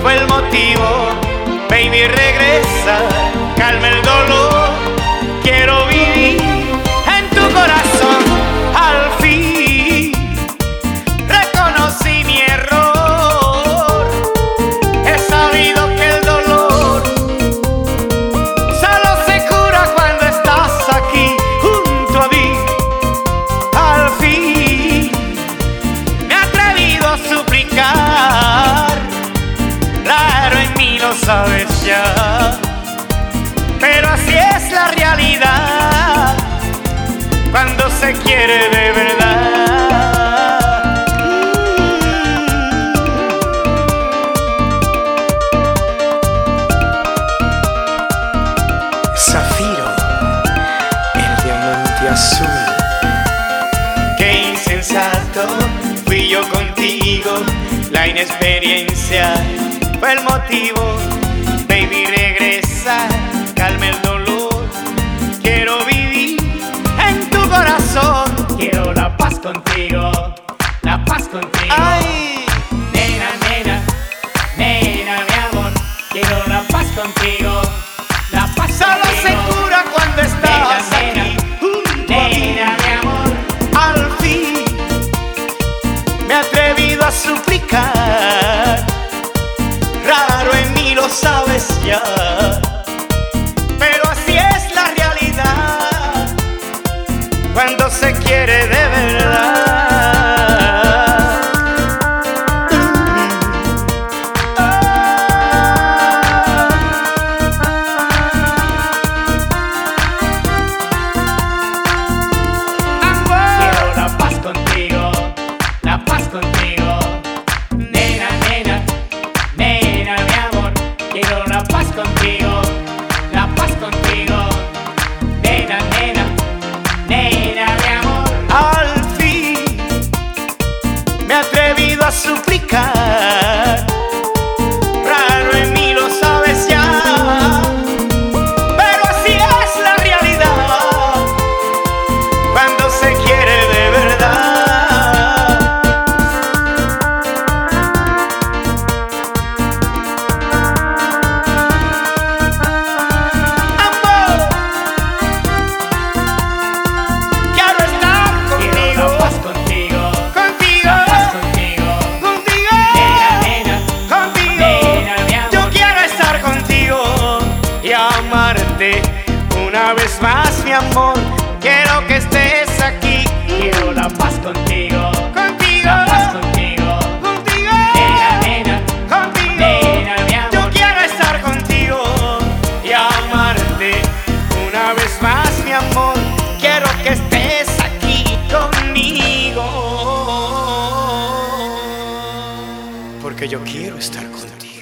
fue. Sabes ya. Pero así es la realidad cuando se quiere de verdad. Zafiro, el diamante azul. Qué insensato fui yo contigo, la inexperiencia fue el motivo. Baby, regresa, calma el dolor. Quiero vivir en tu corazón. Quiero la paz contigo, la paz contigo. Ay, Nena, nena, nena, mi amor. Quiero la paz contigo, la paz solo se contigo. cura cuando estás Nena, aquí junto a mí. Nena, mi amor. Al fin me he atrevido a suplicar. Sabes ya. Pero así es la realidad. Cuando se quiere de verdad. Una vez más, mi amor. Quiero que estés aquí. quiero la paz contigo, Contigo. la paz contigo. Contigo. Nena, nena, Contigo. nena, mi amor. Yo quiero estar contigo y amarte una vez más, mi amor. Quiero que estés aquí conmigo. Porque yo quiero estar contigo.